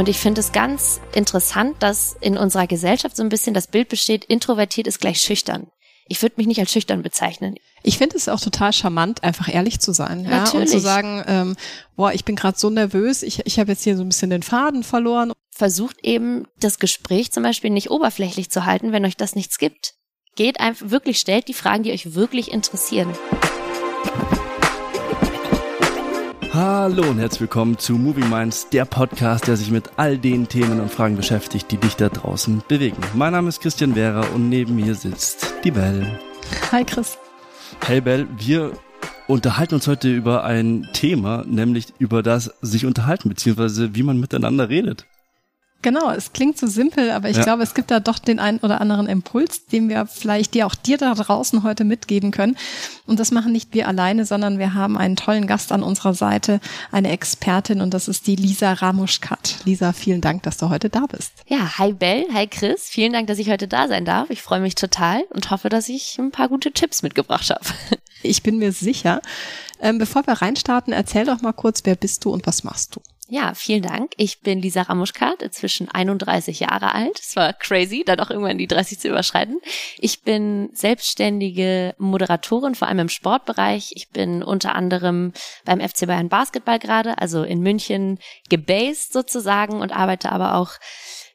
Und ich finde es ganz interessant, dass in unserer Gesellschaft so ein bisschen das Bild besteht, introvertiert ist gleich schüchtern. Ich würde mich nicht als schüchtern bezeichnen. Ich finde es auch total charmant, einfach ehrlich zu sein. Ja? Und zu sagen, ähm, boah, ich bin gerade so nervös, ich, ich habe jetzt hier so ein bisschen den Faden verloren. Versucht eben das Gespräch zum Beispiel nicht oberflächlich zu halten, wenn euch das nichts gibt. Geht einfach wirklich, stellt die Fragen, die euch wirklich interessieren. Hallo und herzlich willkommen zu Moving Minds, der Podcast, der sich mit all den Themen und Fragen beschäftigt, die dich da draußen bewegen. Mein Name ist Christian Vera und neben mir sitzt die Bell. Hi Chris. Hey Bell, wir unterhalten uns heute über ein Thema, nämlich über das sich unterhalten, beziehungsweise wie man miteinander redet. Genau, es klingt so simpel, aber ich ja. glaube, es gibt da doch den einen oder anderen Impuls, den wir vielleicht dir auch dir da draußen heute mitgeben können. Und das machen nicht wir alleine, sondern wir haben einen tollen Gast an unserer Seite, eine Expertin und das ist die Lisa Ramuschkat. Lisa, vielen Dank, dass du heute da bist. Ja, hi Bell, hi Chris. Vielen Dank, dass ich heute da sein darf. Ich freue mich total und hoffe, dass ich ein paar gute Tipps mitgebracht habe. Ich bin mir sicher. Ähm, bevor wir reinstarten, erzähl doch mal kurz, wer bist du und was machst du? Ja, vielen Dank. Ich bin Lisa Ramuschkat, inzwischen 31 Jahre alt. Es war crazy, dann auch irgendwann die 30 zu überschreiten. Ich bin selbstständige Moderatorin, vor allem im Sportbereich. Ich bin unter anderem beim FC Bayern Basketball gerade, also in München gebased sozusagen und arbeite aber auch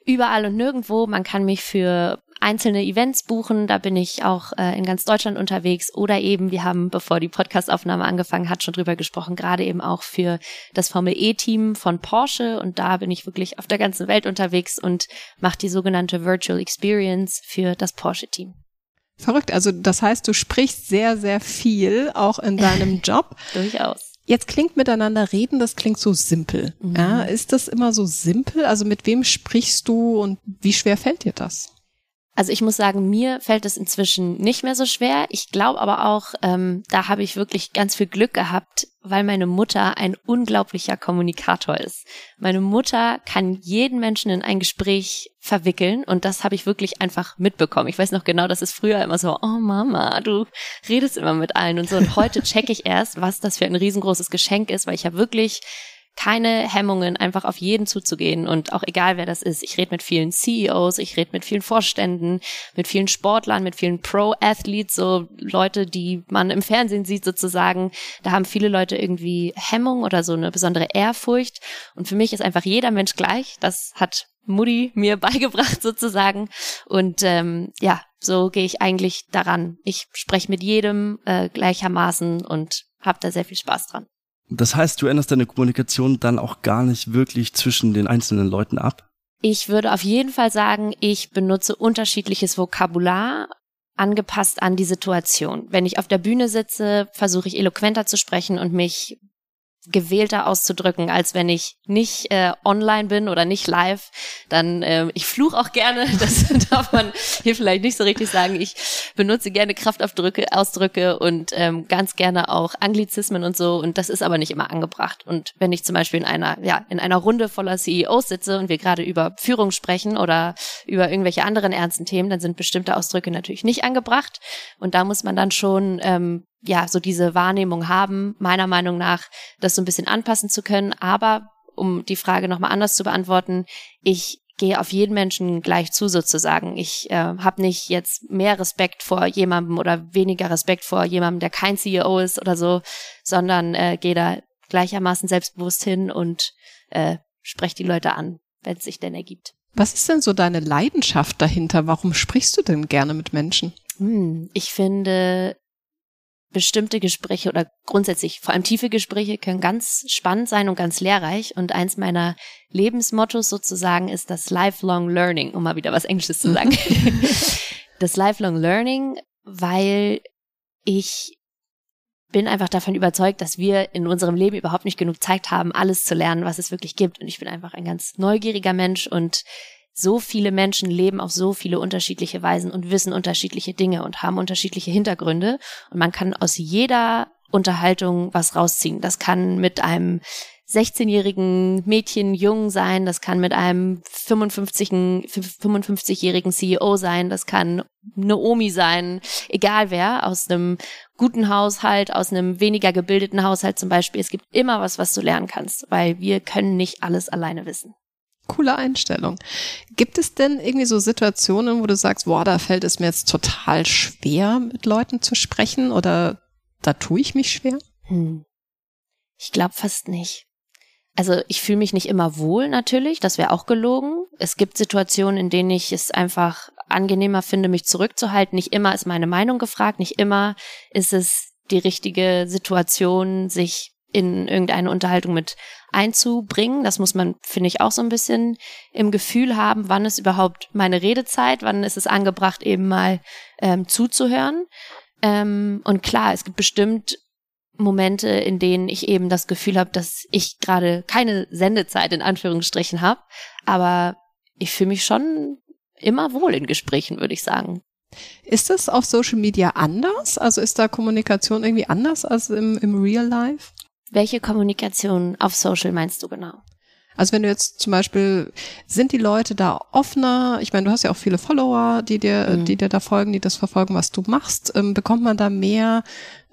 überall und nirgendwo. Man kann mich für einzelne Events buchen. Da bin ich auch äh, in ganz Deutschland unterwegs. Oder eben, wir haben, bevor die Podcastaufnahme angefangen hat, schon drüber gesprochen, gerade eben auch für das Formel E-Team von Porsche. Und da bin ich wirklich auf der ganzen Welt unterwegs und mache die sogenannte Virtual Experience für das Porsche-Team. Verrückt. Also das heißt, du sprichst sehr, sehr viel auch in deinem Job. Durchaus. Jetzt klingt miteinander reden, das klingt so simpel. Mhm. Ja, ist das immer so simpel? Also mit wem sprichst du und wie schwer fällt dir das? Also ich muss sagen, mir fällt es inzwischen nicht mehr so schwer. Ich glaube aber auch, ähm, da habe ich wirklich ganz viel Glück gehabt, weil meine Mutter ein unglaublicher Kommunikator ist. Meine Mutter kann jeden Menschen in ein Gespräch verwickeln und das habe ich wirklich einfach mitbekommen. Ich weiß noch genau, dass es früher immer so, oh Mama, du redest immer mit allen und so. Und heute checke ich erst, was das für ein riesengroßes Geschenk ist, weil ich habe wirklich keine Hemmungen, einfach auf jeden zuzugehen und auch egal wer das ist. Ich rede mit vielen CEOs, ich rede mit vielen Vorständen, mit vielen Sportlern, mit vielen Pro-Athletes, so Leute, die man im Fernsehen sieht sozusagen. Da haben viele Leute irgendwie Hemmung oder so eine besondere Ehrfurcht. Und für mich ist einfach jeder Mensch gleich. Das hat Mutti mir beigebracht sozusagen. Und ähm, ja, so gehe ich eigentlich daran. Ich spreche mit jedem äh, gleichermaßen und habe da sehr viel Spaß dran. Das heißt, du änderst deine Kommunikation dann auch gar nicht wirklich zwischen den einzelnen Leuten ab? Ich würde auf jeden Fall sagen, ich benutze unterschiedliches Vokabular angepasst an die Situation. Wenn ich auf der Bühne sitze, versuche ich eloquenter zu sprechen und mich gewählter auszudrücken, als wenn ich nicht äh, online bin oder nicht live. Dann, äh, ich fluche auch gerne, das darf man hier vielleicht nicht so richtig sagen. Ich benutze gerne Kraftausdrücke Ausdrücke und ähm, ganz gerne auch Anglizismen und so. Und das ist aber nicht immer angebracht. Und wenn ich zum Beispiel in einer, ja, in einer Runde voller CEOs sitze und wir gerade über Führung sprechen oder über irgendwelche anderen ernsten Themen, dann sind bestimmte Ausdrücke natürlich nicht angebracht. Und da muss man dann schon ähm, ja, so diese Wahrnehmung haben, meiner Meinung nach, das so ein bisschen anpassen zu können. Aber um die Frage nochmal anders zu beantworten, ich gehe auf jeden Menschen gleich zu sozusagen. Ich äh, habe nicht jetzt mehr Respekt vor jemandem oder weniger Respekt vor jemandem, der kein CEO ist oder so, sondern äh, gehe da gleichermaßen selbstbewusst hin und äh, spreche die Leute an, wenn es sich denn ergibt. Was ist denn so deine Leidenschaft dahinter? Warum sprichst du denn gerne mit Menschen? Hm, ich finde bestimmte Gespräche oder grundsätzlich vor allem tiefe Gespräche können ganz spannend sein und ganz lehrreich. Und eins meiner Lebensmottos sozusagen ist das Lifelong Learning, um mal wieder was Englisches zu sagen. das Lifelong Learning, weil ich bin einfach davon überzeugt, dass wir in unserem Leben überhaupt nicht genug Zeit haben, alles zu lernen, was es wirklich gibt. Und ich bin einfach ein ganz neugieriger Mensch und so viele Menschen leben auf so viele unterschiedliche Weisen und wissen unterschiedliche Dinge und haben unterschiedliche Hintergründe. Und man kann aus jeder Unterhaltung was rausziehen. Das kann mit einem 16-jährigen Mädchen jung sein, das kann mit einem 55-jährigen CEO sein, das kann eine Omi sein, egal wer, aus einem guten Haushalt, aus einem weniger gebildeten Haushalt zum Beispiel. Es gibt immer was, was du lernen kannst, weil wir können nicht alles alleine wissen. Coole Einstellung. Gibt es denn irgendwie so Situationen, wo du sagst, boah, da fällt es mir jetzt total schwer, mit Leuten zu sprechen oder da tue ich mich schwer? Hm. Ich glaube fast nicht. Also ich fühle mich nicht immer wohl natürlich, das wäre auch gelogen. Es gibt Situationen, in denen ich es einfach angenehmer finde, mich zurückzuhalten. Nicht immer ist meine Meinung gefragt, nicht immer ist es die richtige Situation, sich in irgendeine Unterhaltung mit einzubringen. Das muss man, finde ich, auch so ein bisschen im Gefühl haben, wann ist überhaupt meine Redezeit, wann ist es angebracht, eben mal ähm, zuzuhören. Ähm, und klar, es gibt bestimmt Momente, in denen ich eben das Gefühl habe, dass ich gerade keine Sendezeit in Anführungsstrichen habe, aber ich fühle mich schon immer wohl in Gesprächen, würde ich sagen. Ist das auf Social Media anders? Also ist da Kommunikation irgendwie anders als im, im Real Life? Welche Kommunikation auf Social meinst du genau? Also wenn du jetzt zum Beispiel, sind die Leute da offener? Ich meine, du hast ja auch viele Follower, die dir, mhm. die dir da folgen, die das verfolgen, was du machst. Ähm, bekommt man da mehr,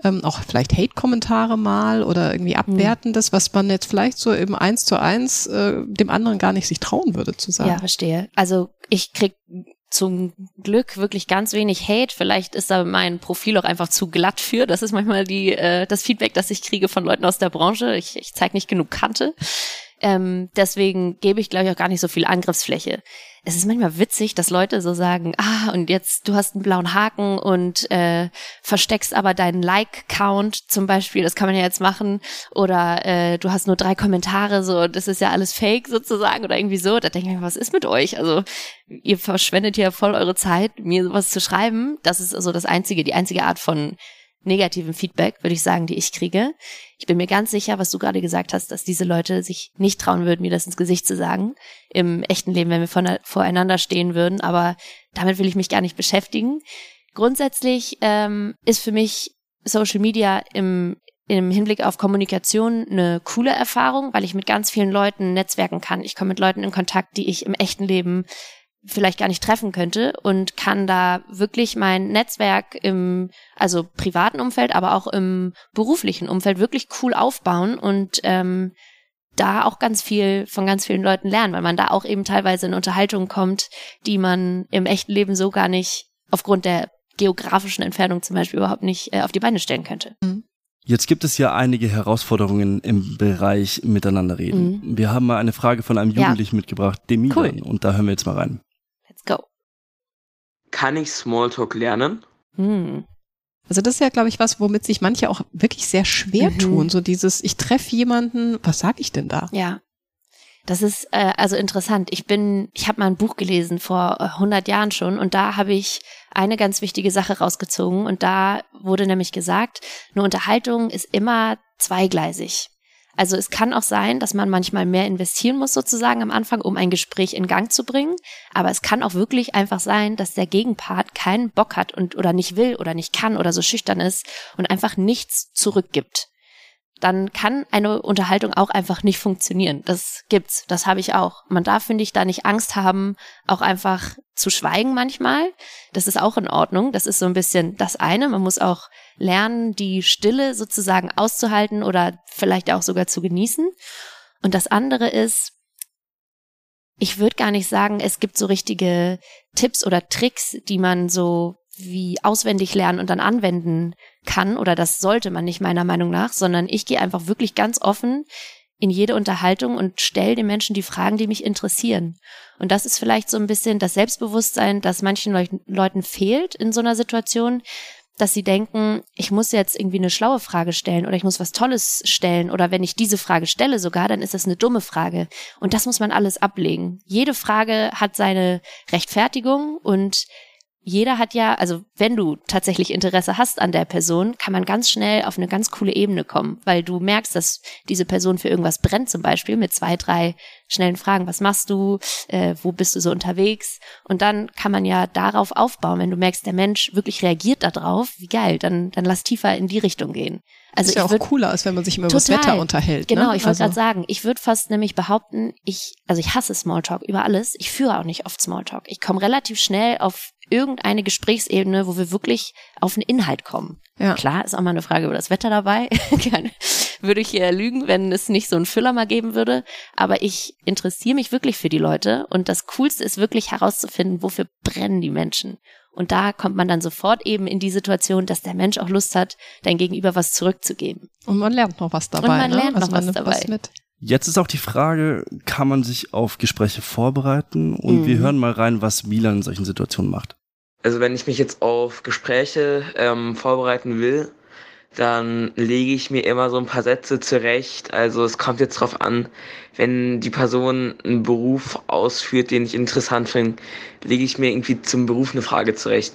ähm, auch vielleicht Hate-Kommentare mal oder irgendwie mhm. Abwertendes, mhm. was man jetzt vielleicht so im Eins zu eins äh, dem anderen gar nicht sich trauen würde zu sagen? Ja, verstehe. Also ich krieg zum Glück wirklich ganz wenig Hate. Vielleicht ist da mein Profil auch einfach zu glatt für. Das ist manchmal die, äh, das Feedback, das ich kriege von Leuten aus der Branche. Ich, ich zeige nicht genug Kante. Ähm, deswegen gebe ich, glaube ich, auch gar nicht so viel Angriffsfläche. Es ist manchmal witzig, dass Leute so sagen, ah, und jetzt du hast einen blauen Haken und äh, versteckst aber deinen Like-Count zum Beispiel, das kann man ja jetzt machen, oder äh, du hast nur drei Kommentare, so, das ist ja alles Fake sozusagen oder irgendwie so. Da denke ich mir, was ist mit euch? Also ihr verschwendet ja voll eure Zeit, mir sowas zu schreiben. Das ist also das einzige, die einzige Art von negativen Feedback, würde ich sagen, die ich kriege. Ich bin mir ganz sicher, was du gerade gesagt hast, dass diese Leute sich nicht trauen würden, mir das ins Gesicht zu sagen. Im echten Leben, wenn wir voreinander stehen würden. Aber damit will ich mich gar nicht beschäftigen. Grundsätzlich ähm, ist für mich Social Media im, im Hinblick auf Kommunikation eine coole Erfahrung, weil ich mit ganz vielen Leuten netzwerken kann. Ich komme mit Leuten in Kontakt, die ich im echten Leben vielleicht gar nicht treffen könnte und kann da wirklich mein Netzwerk im, also privaten Umfeld, aber auch im beruflichen Umfeld wirklich cool aufbauen und ähm, da auch ganz viel von ganz vielen Leuten lernen, weil man da auch eben teilweise in Unterhaltungen kommt, die man im echten Leben so gar nicht aufgrund der geografischen Entfernung zum Beispiel überhaupt nicht äh, auf die Beine stellen könnte. Mhm. Jetzt gibt es ja einige Herausforderungen im Bereich Miteinanderreden. Mhm. Wir haben mal eine Frage von einem Jugendlichen ja. mitgebracht, dem Milan, cool. und da hören wir jetzt mal rein. Kann ich Smalltalk lernen? Hm. Also das ist ja, glaube ich, was, womit sich manche auch wirklich sehr schwer mhm. tun. So dieses, ich treffe jemanden, was sag ich denn da? Ja. Das ist äh, also interessant. Ich bin, ich habe mal ein Buch gelesen vor 100 Jahren schon und da habe ich eine ganz wichtige Sache rausgezogen und da wurde nämlich gesagt, eine Unterhaltung ist immer zweigleisig. Also es kann auch sein, dass man manchmal mehr investieren muss sozusagen am Anfang, um ein Gespräch in Gang zu bringen. Aber es kann auch wirklich einfach sein, dass der Gegenpart keinen Bock hat und oder nicht will oder nicht kann oder so schüchtern ist und einfach nichts zurückgibt dann kann eine Unterhaltung auch einfach nicht funktionieren. Das gibt's, das habe ich auch. Man darf, finde ich, da nicht Angst haben, auch einfach zu schweigen manchmal. Das ist auch in Ordnung. Das ist so ein bisschen das eine. Man muss auch lernen, die Stille sozusagen auszuhalten oder vielleicht auch sogar zu genießen. Und das andere ist, ich würde gar nicht sagen, es gibt so richtige Tipps oder Tricks, die man so wie auswendig lernen und dann anwenden kann oder das sollte man nicht meiner Meinung nach, sondern ich gehe einfach wirklich ganz offen in jede Unterhaltung und stelle den Menschen die Fragen, die mich interessieren. Und das ist vielleicht so ein bisschen das Selbstbewusstsein, das manchen Leuten fehlt in so einer Situation, dass sie denken, ich muss jetzt irgendwie eine schlaue Frage stellen oder ich muss was Tolles stellen oder wenn ich diese Frage stelle sogar, dann ist das eine dumme Frage. Und das muss man alles ablegen. Jede Frage hat seine Rechtfertigung und jeder hat ja, also wenn du tatsächlich Interesse hast an der Person, kann man ganz schnell auf eine ganz coole Ebene kommen, weil du merkst, dass diese Person für irgendwas brennt, zum Beispiel mit zwei, drei schnellen Fragen. Was machst du? Äh, wo bist du so unterwegs? Und dann kann man ja darauf aufbauen, wenn du merkst, der Mensch wirklich reagiert darauf, wie geil, dann, dann lass tiefer in die Richtung gehen. Also ist ja auch cooler, als wenn man sich immer über das Wetter unterhält. Genau, ne? ich wollte also. gerade sagen, ich würde fast nämlich behaupten, ich, also ich hasse Smalltalk über alles. Ich führe auch nicht oft Smalltalk. Ich komme relativ schnell auf irgendeine Gesprächsebene, wo wir wirklich auf einen Inhalt kommen. Ja. Klar, ist auch mal eine Frage über das Wetter dabei. würde ich hier lügen, wenn es nicht so einen Füller mal geben würde. Aber ich interessiere mich wirklich für die Leute und das Coolste ist wirklich herauszufinden, wofür brennen die Menschen. Und da kommt man dann sofort eben in die Situation, dass der Mensch auch Lust hat, dein Gegenüber was zurückzugeben. Und man lernt noch was dabei. Und man ne? lernt also noch was dabei. Was mit. Jetzt ist auch die Frage, kann man sich auf Gespräche vorbereiten? Und mhm. wir hören mal rein, was Milan in solchen Situationen macht. Also wenn ich mich jetzt auf Gespräche ähm, vorbereiten will, dann lege ich mir immer so ein paar Sätze zurecht. Also es kommt jetzt drauf an, wenn die Person einen Beruf ausführt, den ich interessant finde, lege ich mir irgendwie zum Beruf eine Frage zurecht.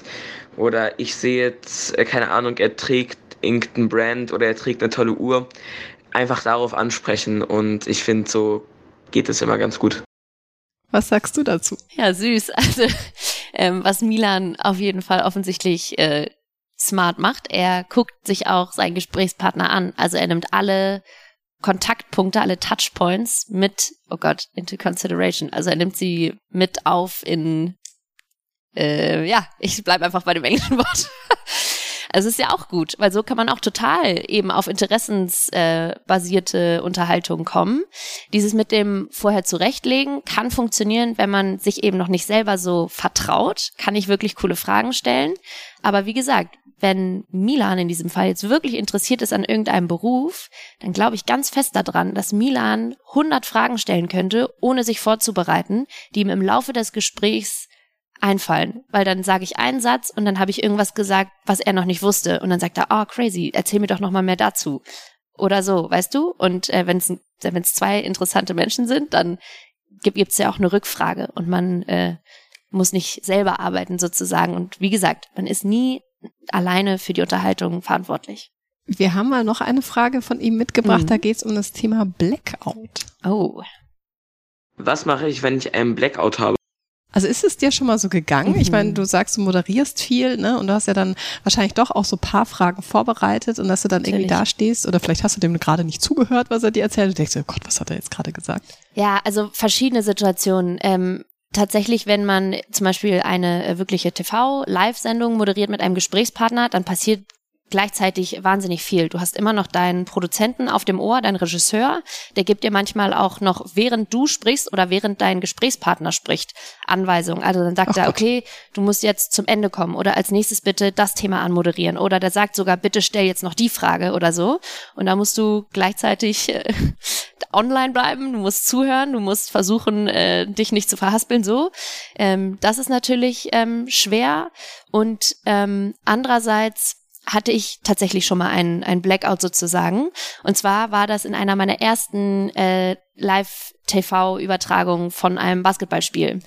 Oder ich sehe jetzt, äh, keine Ahnung, er trägt irgendein Brand oder er trägt eine tolle Uhr. Einfach darauf ansprechen und ich finde, so geht es immer ganz gut. Was sagst du dazu? Ja, süß. Also, ähm, was Milan auf jeden Fall offensichtlich äh, smart macht. Er guckt sich auch seinen Gesprächspartner an. Also er nimmt alle Kontaktpunkte, alle Touchpoints mit, oh Gott, into consideration. Also er nimmt sie mit auf in, äh, ja, ich bleib einfach bei dem englischen Wort. Also ist ja auch gut, weil so kann man auch total eben auf interessensbasierte äh, Unterhaltung kommen. Dieses mit dem vorher zurechtlegen kann funktionieren, wenn man sich eben noch nicht selber so vertraut, kann ich wirklich coole Fragen stellen. Aber wie gesagt, wenn Milan in diesem Fall jetzt wirklich interessiert ist an irgendeinem Beruf, dann glaube ich ganz fest daran, dass Milan 100 Fragen stellen könnte, ohne sich vorzubereiten, die ihm im Laufe des Gesprächs einfallen, weil dann sage ich einen Satz und dann habe ich irgendwas gesagt, was er noch nicht wusste und dann sagt er, oh crazy, erzähl mir doch noch mal mehr dazu oder so, weißt du? Und äh, wenn es wenn es zwei interessante Menschen sind, dann gibt es ja auch eine Rückfrage und man äh, muss nicht selber arbeiten sozusagen und wie gesagt, man ist nie alleine für die Unterhaltung verantwortlich. Wir haben mal noch eine Frage von ihm mitgebracht, mhm. da geht es um das Thema Blackout. Oh. Was mache ich, wenn ich einen Blackout habe? Also ist es dir schon mal so gegangen? Mhm. Ich meine, du sagst, du moderierst viel, ne? Und du hast ja dann wahrscheinlich doch auch so paar Fragen vorbereitet und dass du dann Natürlich. irgendwie da stehst oder vielleicht hast du dem gerade nicht zugehört, was er dir erzählt und denkst, oh Gott, was hat er jetzt gerade gesagt? Ja, also verschiedene Situationen. Ähm, tatsächlich, wenn man zum Beispiel eine äh, wirkliche TV-Live-Sendung moderiert mit einem Gesprächspartner, dann passiert gleichzeitig wahnsinnig viel. Du hast immer noch deinen Produzenten auf dem Ohr, deinen Regisseur, der gibt dir manchmal auch noch, während du sprichst oder während dein Gesprächspartner spricht, Anweisungen. Also dann sagt Ach er, okay, du musst jetzt zum Ende kommen oder als nächstes bitte das Thema anmoderieren oder der sagt sogar, bitte stell jetzt noch die Frage oder so. Und da musst du gleichzeitig äh, online bleiben, du musst zuhören, du musst versuchen, äh, dich nicht zu verhaspeln, so. Ähm, das ist natürlich ähm, schwer und ähm, andererseits hatte ich tatsächlich schon mal einen, einen Blackout sozusagen. Und zwar war das in einer meiner ersten äh, Live-TV-Übertragungen von einem Basketballspiel.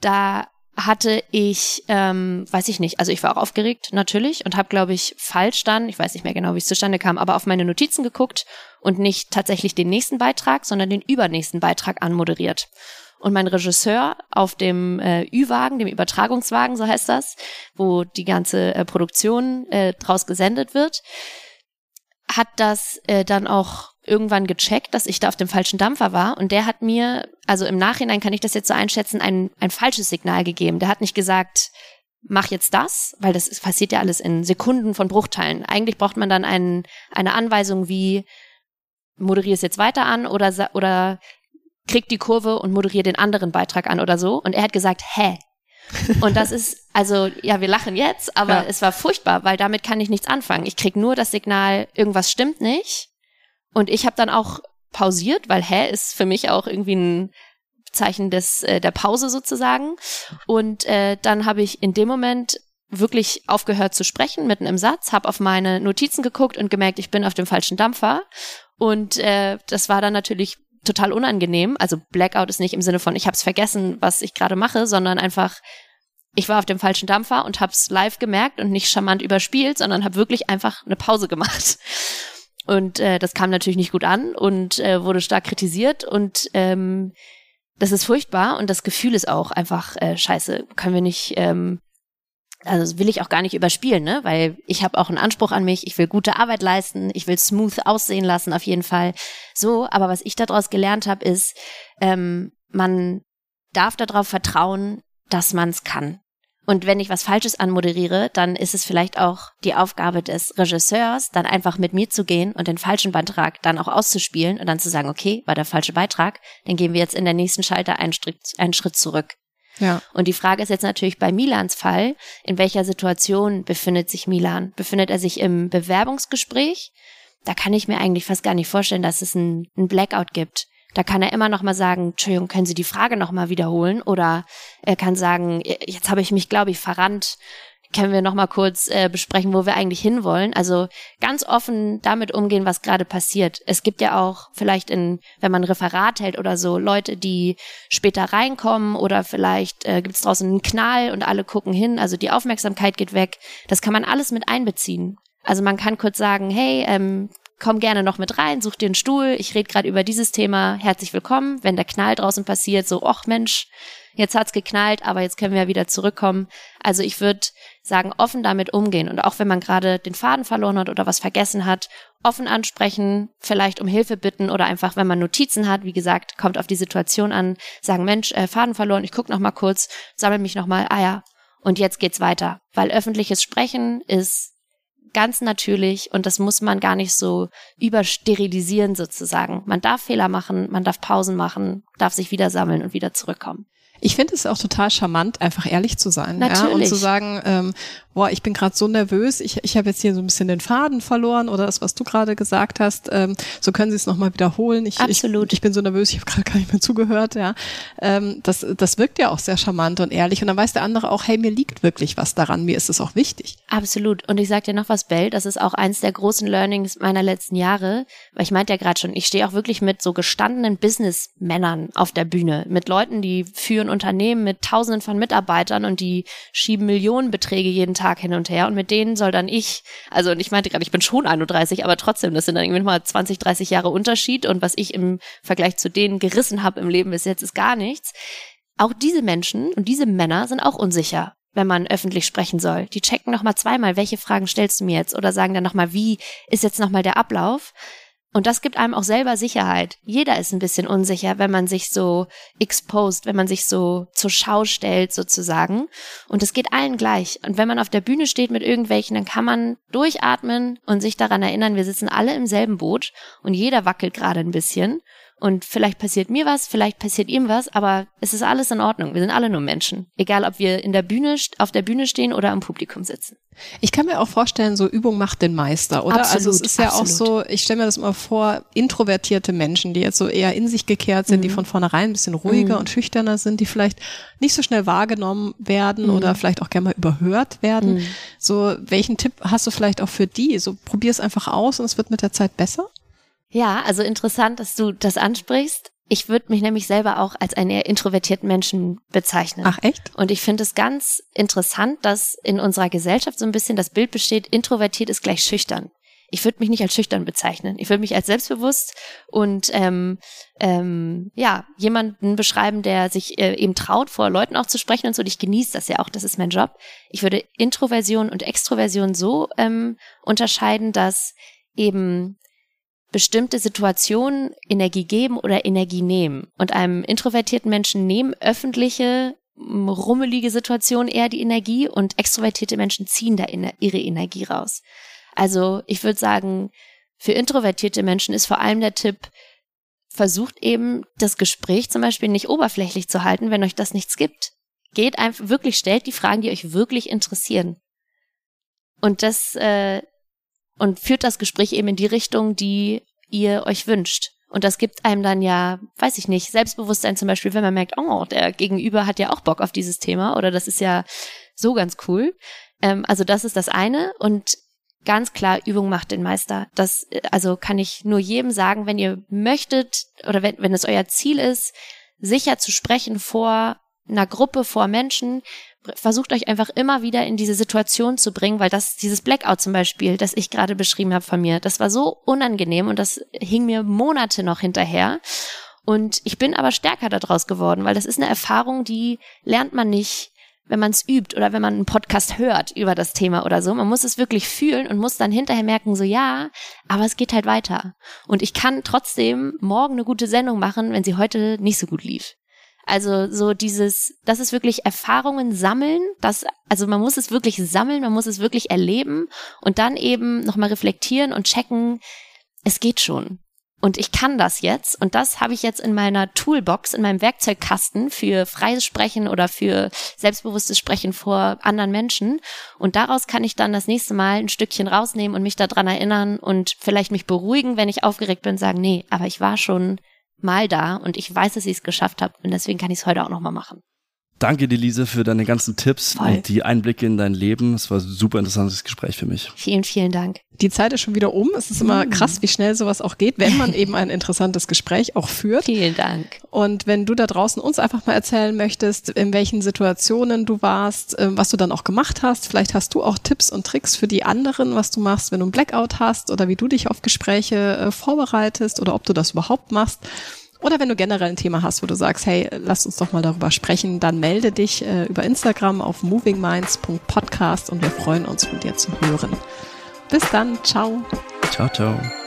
Da hatte ich, ähm, weiß ich nicht, also ich war auch aufgeregt natürlich und habe, glaube ich, falsch dann, ich weiß nicht mehr genau, wie es zustande kam, aber auf meine Notizen geguckt und nicht tatsächlich den nächsten Beitrag, sondern den übernächsten Beitrag anmoderiert. Und mein Regisseur auf dem äh, Ü-Wagen, dem Übertragungswagen, so heißt das, wo die ganze äh, Produktion äh, draus gesendet wird, hat das äh, dann auch irgendwann gecheckt, dass ich da auf dem falschen Dampfer war. Und der hat mir, also im Nachhinein kann ich das jetzt so einschätzen, ein, ein falsches Signal gegeben. Der hat nicht gesagt, mach jetzt das, weil das passiert ja alles in Sekunden von Bruchteilen. Eigentlich braucht man dann ein, eine Anweisung wie, moderiere es jetzt weiter an oder, oder kriegt die Kurve und moderiert den anderen Beitrag an oder so. Und er hat gesagt, hä? und das ist, also, ja, wir lachen jetzt, aber ja. es war furchtbar, weil damit kann ich nichts anfangen. Ich krieg nur das Signal, irgendwas stimmt nicht. Und ich habe dann auch pausiert, weil hä ist für mich auch irgendwie ein Zeichen des äh, der Pause sozusagen. Und äh, dann habe ich in dem Moment wirklich aufgehört zu sprechen mitten im Satz, habe auf meine Notizen geguckt und gemerkt, ich bin auf dem falschen Dampfer. Und äh, das war dann natürlich total unangenehm. Also Blackout ist nicht im Sinne von, ich habe es vergessen, was ich gerade mache, sondern einfach, ich war auf dem falschen Dampfer und habe es live gemerkt und nicht charmant überspielt, sondern habe wirklich einfach eine Pause gemacht. Und äh, das kam natürlich nicht gut an und äh, wurde stark kritisiert und ähm, das ist furchtbar und das Gefühl ist auch einfach äh, scheiße. Können wir nicht ähm, also will ich auch gar nicht überspielen, ne? Weil ich habe auch einen Anspruch an mich, ich will gute Arbeit leisten, ich will smooth aussehen lassen, auf jeden Fall. So, aber was ich daraus gelernt habe, ist, ähm, man darf darauf vertrauen, dass man es kann. Und wenn ich was Falsches anmoderiere, dann ist es vielleicht auch die Aufgabe des Regisseurs, dann einfach mit mir zu gehen und den falschen Beitrag dann auch auszuspielen und dann zu sagen, okay, war der falsche Beitrag, dann gehen wir jetzt in der nächsten Schalter einen Schritt, einen Schritt zurück. Ja. Und die Frage ist jetzt natürlich bei Milans Fall, in welcher Situation befindet sich Milan? Befindet er sich im Bewerbungsgespräch? Da kann ich mir eigentlich fast gar nicht vorstellen, dass es ein, ein Blackout gibt. Da kann er immer noch mal sagen, Entschuldigung, können Sie die Frage noch mal wiederholen? Oder er kann sagen, jetzt habe ich mich, glaube ich, verrannt. Können wir noch mal kurz äh, besprechen, wo wir eigentlich hinwollen? Also ganz offen damit umgehen, was gerade passiert. Es gibt ja auch vielleicht in, wenn man ein Referat hält oder so, Leute, die später reinkommen oder vielleicht äh, gibt es draußen einen Knall und alle gucken hin. Also die Aufmerksamkeit geht weg. Das kann man alles mit einbeziehen. Also man kann kurz sagen, hey, ähm, komm gerne noch mit rein, such dir einen Stuhl, ich rede gerade über dieses Thema, herzlich willkommen. Wenn der Knall draußen passiert, so, ach Mensch, jetzt hat's geknallt, aber jetzt können wir wieder zurückkommen. Also ich würde sagen, offen damit umgehen und auch wenn man gerade den Faden verloren hat oder was vergessen hat, offen ansprechen, vielleicht um Hilfe bitten oder einfach, wenn man Notizen hat, wie gesagt, kommt auf die Situation an, sagen, Mensch, äh, Faden verloren, ich guck noch mal kurz, sammel mich noch mal, ah ja, und jetzt geht's weiter, weil öffentliches Sprechen ist ganz natürlich und das muss man gar nicht so übersterilisieren sozusagen. Man darf Fehler machen, man darf Pausen machen, darf sich wieder sammeln und wieder zurückkommen. Ich finde es auch total charmant, einfach ehrlich zu sein Natürlich. ja, und zu sagen, ähm, boah, ich bin gerade so nervös, ich, ich habe jetzt hier so ein bisschen den Faden verloren oder das, was du gerade gesagt hast, ähm, so können Sie es nochmal wiederholen. Ich, Absolut. Ich, ich bin so nervös, ich habe gerade gar nicht mehr zugehört. Ja, ähm, das, das wirkt ja auch sehr charmant und ehrlich und dann weiß der andere auch, hey, mir liegt wirklich was daran, mir ist es auch wichtig. Absolut. Und ich sage dir noch was, Bell, das ist auch eins der großen Learnings meiner letzten Jahre, weil ich meinte ja gerade schon, ich stehe auch wirklich mit so gestandenen Businessmännern auf der Bühne, mit Leuten, die führen Unternehmen mit Tausenden von Mitarbeitern und die schieben Millionenbeträge jeden Tag hin und her und mit denen soll dann ich, also und ich meinte gerade, ich bin schon 31, aber trotzdem, das sind dann irgendwie mal 20, 30 Jahre Unterschied und was ich im Vergleich zu denen gerissen habe im Leben bis jetzt ist gar nichts. Auch diese Menschen und diese Männer sind auch unsicher wenn man öffentlich sprechen soll. Die checken noch mal zweimal, welche Fragen stellst du mir jetzt oder sagen dann noch mal, wie ist jetzt noch mal der Ablauf? Und das gibt einem auch selber Sicherheit. Jeder ist ein bisschen unsicher, wenn man sich so exposed, wenn man sich so zur Schau stellt sozusagen. Und es geht allen gleich. Und wenn man auf der Bühne steht mit irgendwelchen, dann kann man durchatmen und sich daran erinnern, wir sitzen alle im selben Boot und jeder wackelt gerade ein bisschen. Und vielleicht passiert mir was, vielleicht passiert ihm was, aber es ist alles in Ordnung. Wir sind alle nur Menschen. Egal, ob wir in der Bühne, auf der Bühne stehen oder im Publikum sitzen. Ich kann mir auch vorstellen, so Übung macht den Meister, oder? Absolut, also es ist ja absolut. auch so, ich stelle mir das immer vor, introvertierte Menschen, die jetzt so eher in sich gekehrt sind, mhm. die von vornherein ein bisschen ruhiger mhm. und schüchterner sind, die vielleicht nicht so schnell wahrgenommen werden mhm. oder vielleicht auch gerne mal überhört werden. Mhm. So, welchen Tipp hast du vielleicht auch für die? So, probier es einfach aus und es wird mit der Zeit besser? Ja, also interessant, dass du das ansprichst. Ich würde mich nämlich selber auch als einen eher introvertierten Menschen bezeichnen. Ach echt? Und ich finde es ganz interessant, dass in unserer Gesellschaft so ein bisschen das Bild besteht, introvertiert ist gleich schüchtern. Ich würde mich nicht als schüchtern bezeichnen. Ich würde mich als selbstbewusst und ähm, ähm, ja jemanden beschreiben, der sich äh, eben traut, vor Leuten auch zu sprechen und so. Und ich genieße das ja auch. Das ist mein Job. Ich würde Introversion und Extroversion so ähm, unterscheiden, dass eben bestimmte Situationen Energie geben oder Energie nehmen. Und einem introvertierten Menschen nehmen öffentliche, rummelige Situationen eher die Energie und extrovertierte Menschen ziehen da ihre Energie raus. Also ich würde sagen, für introvertierte Menschen ist vor allem der Tipp, versucht eben das Gespräch zum Beispiel nicht oberflächlich zu halten, wenn euch das nichts gibt. Geht einfach wirklich, stellt die Fragen, die euch wirklich interessieren. Und das äh, und führt das Gespräch eben in die Richtung, die ihr euch wünscht. Und das gibt einem dann ja, weiß ich nicht, Selbstbewusstsein zum Beispiel, wenn man merkt, oh, der Gegenüber hat ja auch Bock auf dieses Thema oder das ist ja so ganz cool. Ähm, also das ist das eine und ganz klar, Übung macht den Meister. Das, also kann ich nur jedem sagen, wenn ihr möchtet oder wenn, wenn es euer Ziel ist, sicher zu sprechen vor einer Gruppe, vor Menschen, versucht euch einfach immer wieder in diese Situation zu bringen, weil das, dieses Blackout zum Beispiel, das ich gerade beschrieben habe von mir, das war so unangenehm und das hing mir Monate noch hinterher. Und ich bin aber stärker daraus geworden, weil das ist eine Erfahrung, die lernt man nicht, wenn man es übt oder wenn man einen Podcast hört über das Thema oder so. Man muss es wirklich fühlen und muss dann hinterher merken, so ja, aber es geht halt weiter. Und ich kann trotzdem morgen eine gute Sendung machen, wenn sie heute nicht so gut lief. Also so dieses, das ist wirklich Erfahrungen sammeln, das, also man muss es wirklich sammeln, man muss es wirklich erleben und dann eben nochmal reflektieren und checken, es geht schon. Und ich kann das jetzt. Und das habe ich jetzt in meiner Toolbox, in meinem Werkzeugkasten für freies Sprechen oder für selbstbewusstes Sprechen vor anderen Menschen. Und daraus kann ich dann das nächste Mal ein Stückchen rausnehmen und mich daran erinnern und vielleicht mich beruhigen, wenn ich aufgeregt bin, sagen, nee, aber ich war schon mal da und ich weiß, dass ich es geschafft habe und deswegen kann ich es heute auch nochmal machen. Danke dir, Lise, für deine ganzen Tipps Voll. und die Einblicke in dein Leben. Es war ein super interessantes Gespräch für mich. Vielen, vielen Dank. Die Zeit ist schon wieder um. Es ist immer krass, wie schnell sowas auch geht, wenn man eben ein interessantes Gespräch auch führt. Vielen Dank. Und wenn du da draußen uns einfach mal erzählen möchtest, in welchen Situationen du warst, äh, was du dann auch gemacht hast, vielleicht hast du auch Tipps und Tricks für die anderen, was du machst, wenn du einen Blackout hast oder wie du dich auf Gespräche äh, vorbereitest oder ob du das überhaupt machst. Oder wenn du generell ein Thema hast, wo du sagst, hey, lass uns doch mal darüber sprechen, dann melde dich äh, über Instagram auf movingminds.podcast und wir freuen uns von dir zu hören. Bis dann, ciao. Ciao, ciao.